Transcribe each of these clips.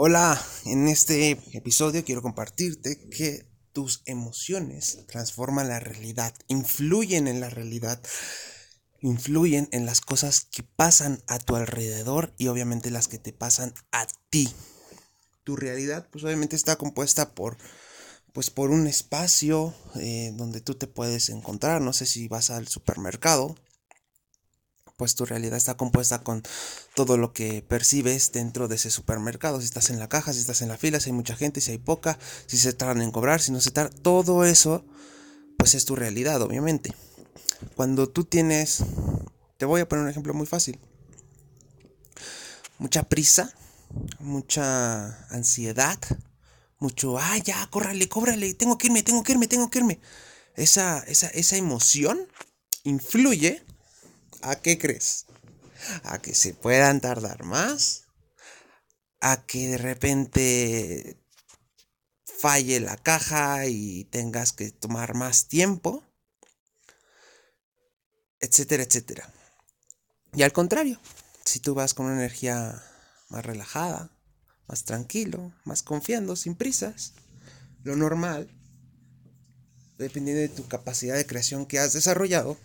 Hola, en este episodio quiero compartirte que tus emociones transforman la realidad, influyen en la realidad, influyen en las cosas que pasan a tu alrededor y obviamente las que te pasan a ti. Tu realidad pues obviamente está compuesta por pues por un espacio eh, donde tú te puedes encontrar, no sé si vas al supermercado, pues tu realidad está compuesta con todo lo que percibes dentro de ese supermercado. Si estás en la caja, si estás en la fila, si hay mucha gente, si hay poca, si se tardan en cobrar, si no se tardan, todo eso, pues es tu realidad, obviamente. Cuando tú tienes, te voy a poner un ejemplo muy fácil, mucha prisa, mucha ansiedad, mucho, ah, ya, córrale, cóbrale, tengo que irme, tengo que irme, tengo que irme. Esa, esa, esa emoción influye ¿A qué crees? ¿A que se puedan tardar más? ¿A que de repente falle la caja y tengas que tomar más tiempo? Etcétera, etcétera. Y al contrario, si tú vas con una energía más relajada, más tranquilo, más confiando, sin prisas, lo normal, dependiendo de tu capacidad de creación que has desarrollado,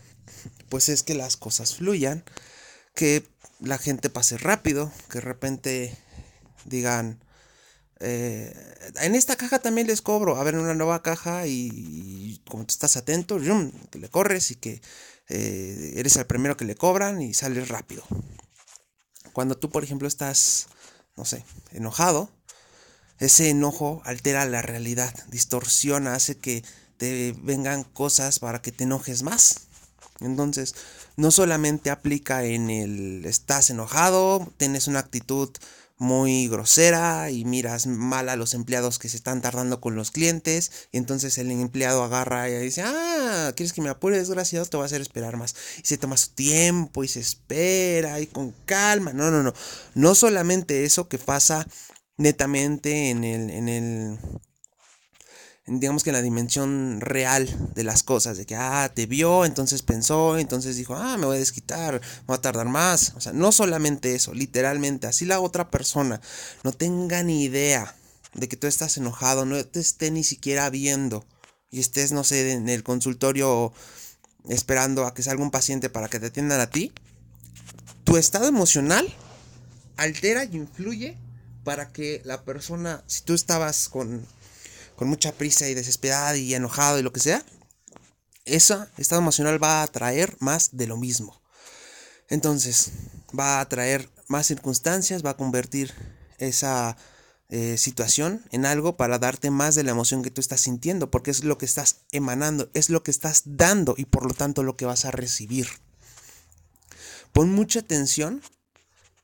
pues es que las cosas fluyan, que la gente pase rápido, que de repente digan, eh, en esta caja también les cobro, a ver, una nueva caja y, como tú estás atento, que le corres y que eh, eres el primero que le cobran y sales rápido. Cuando tú, por ejemplo, estás, no sé, enojado, ese enojo altera la realidad, distorsiona, hace que te vengan cosas para que te enojes más. Entonces, no solamente aplica en el estás enojado, tienes una actitud muy grosera y miras mal a los empleados que se están tardando con los clientes y entonces el empleado agarra y dice, ah, ¿quieres que me apure desgraciado? Te voy a hacer esperar más. Y se toma su tiempo y se espera y con calma. No, no, no. No solamente eso que pasa netamente en el, en el digamos que en la dimensión real de las cosas, de que, ah, te vio, entonces pensó, entonces dijo, ah, me voy a desquitar, voy a tardar más. O sea, no solamente eso, literalmente, así la otra persona no tenga ni idea de que tú estás enojado, no te esté ni siquiera viendo y estés, no sé, en el consultorio esperando a que salga un paciente para que te atiendan a ti, tu estado emocional altera y influye para que la persona, si tú estabas con con mucha prisa y desesperada y enojado y lo que sea, ese estado emocional va a atraer más de lo mismo. Entonces, va a traer más circunstancias, va a convertir esa eh, situación en algo para darte más de la emoción que tú estás sintiendo, porque es lo que estás emanando, es lo que estás dando y por lo tanto lo que vas a recibir. Pon mucha atención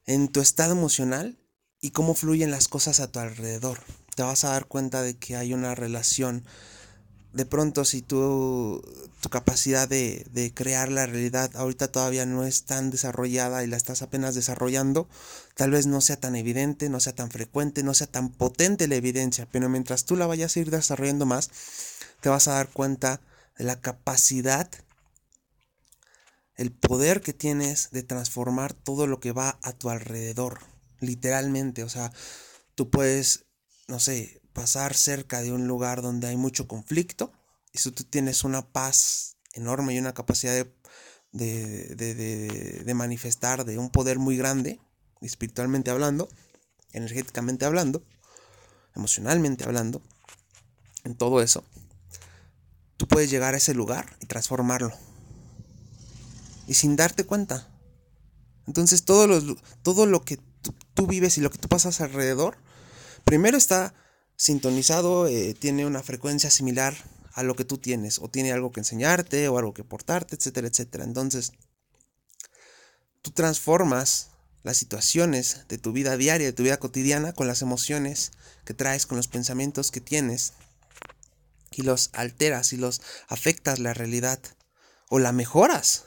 en tu estado emocional y cómo fluyen las cosas a tu alrededor te vas a dar cuenta de que hay una relación. De pronto, si tú, tu capacidad de, de crear la realidad ahorita todavía no es tan desarrollada y la estás apenas desarrollando, tal vez no sea tan evidente, no sea tan frecuente, no sea tan potente la evidencia, pero mientras tú la vayas a ir desarrollando más, te vas a dar cuenta de la capacidad el poder que tienes de transformar todo lo que va a tu alrededor, literalmente, o sea, tú puedes no sé, pasar cerca de un lugar donde hay mucho conflicto, y si tú tienes una paz enorme y una capacidad de, de, de, manifestar de un poder muy grande, espiritualmente hablando, energéticamente hablando, emocionalmente hablando, en todo eso, tú puedes llegar a ese lugar y transformarlo. Y sin darte cuenta. Entonces todo lo, todo lo que tú vives y lo que tú pasas alrededor primero está sintonizado, eh, tiene una frecuencia similar a lo que tú tienes, o tiene algo que enseñarte, o algo que portarte, etcétera, etcétera. Entonces, tú transformas las situaciones de tu vida diaria, de tu vida cotidiana, con las emociones que traes, con los pensamientos que tienes, y los alteras y los afectas la realidad, o la mejoras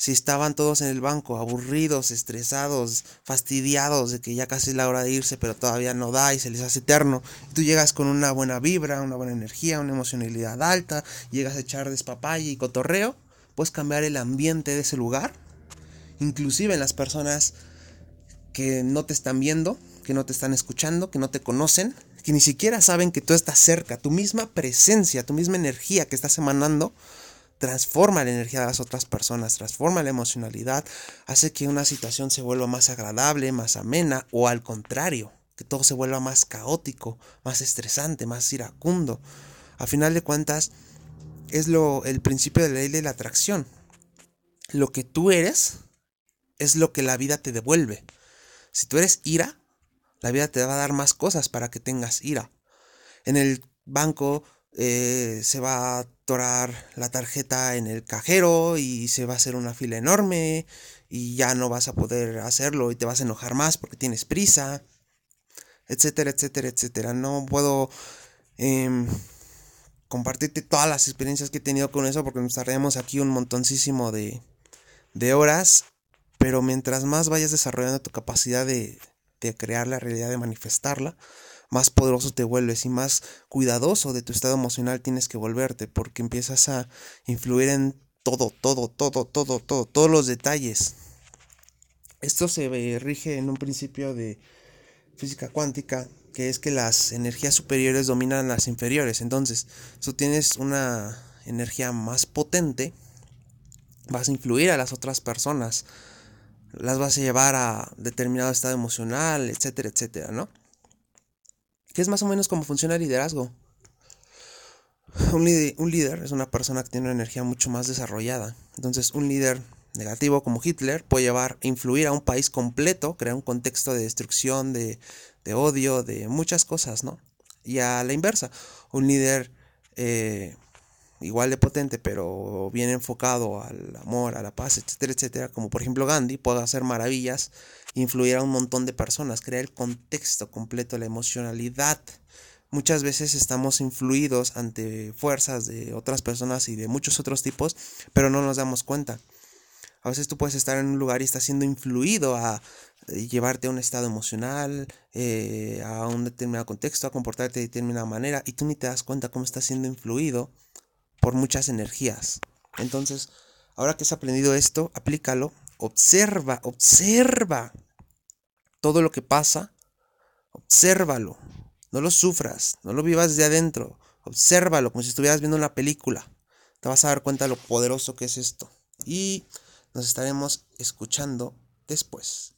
si estaban todos en el banco, aburridos, estresados, fastidiados de que ya casi es la hora de irse, pero todavía no da y se les hace eterno. tú llegas con una buena vibra, una buena energía, una emocionalidad alta, llegas a echar despapaya y cotorreo, puedes cambiar el ambiente de ese lugar. Inclusive en las personas que no te están viendo, que no te están escuchando, que no te conocen, que ni siquiera saben que tú estás cerca. Tu misma presencia, tu misma energía que estás emanando, transforma la energía de las otras personas, transforma la emocionalidad, hace que una situación se vuelva más agradable, más amena, o al contrario, que todo se vuelva más caótico, más estresante, más iracundo. A final de cuentas, es lo, el principio de la ley de la atracción. Lo que tú eres es lo que la vida te devuelve. Si tú eres ira, la vida te va a dar más cosas para que tengas ira. En el banco eh, se va a atorar la tarjeta en el cajero y se va a hacer una fila enorme y ya no vas a poder hacerlo y te vas a enojar más porque tienes prisa, etcétera, etcétera, etcétera. No puedo em, compartirte todas las experiencias que he tenido con eso porque nos tardaríamos aquí un montoncísimo de, de horas, pero mientras más vayas desarrollando tu capacidad de, de crear la realidad, de manifestarla, más poderoso te vuelves y más cuidadoso de tu estado emocional tienes que volverte porque empiezas a influir en todo, todo, todo, todo, todo, todos los detalles. Esto se rige en un principio de física cuántica que es que las energías superiores dominan las inferiores. Entonces, tú tienes una energía más potente, vas a influir a las otras personas, las vas a llevar a determinado estado emocional, etcétera, etcétera, ¿no? Que es más o menos como funciona el liderazgo. Un, líder es una persona que tiene una energía mucho más desarrollada. Entonces, un líder negativo como Hitler puede llevar, influir a un país completo, crear un contexto de destrucción, de, odio, de muchas cosas, ¿no? Y a la inversa, un líder eh, igual de potente, pero bien enfocado al amor, a la paz, etcétera, etcétera, como por ejemplo Gandhi, puede hacer maravillas, influir a un montón de personas, crear el contexto completo, la emocionalidad. Muchas veces estamos influidos ante fuerzas de otras personas y de muchos otros tipos, pero no nos damos cuenta. A veces tú puedes estar en un lugar y estás siendo influido a eh, llevarte a un estado emocional, eh, a un determinado contexto, a comportarte de determinada manera, y tú ni te das cuenta cómo estás siendo influido por muchas energías. Entonces, ahora que has aprendido esto, aplícalo, observa, observa todo lo que pasa, obsérvalo, no lo sufras, no lo vivas de adentro, obsérvalo como si estuvieras viendo una película. Te vas a dar cuenta de lo poderoso que es esto. Y nos estaremos escuchando después.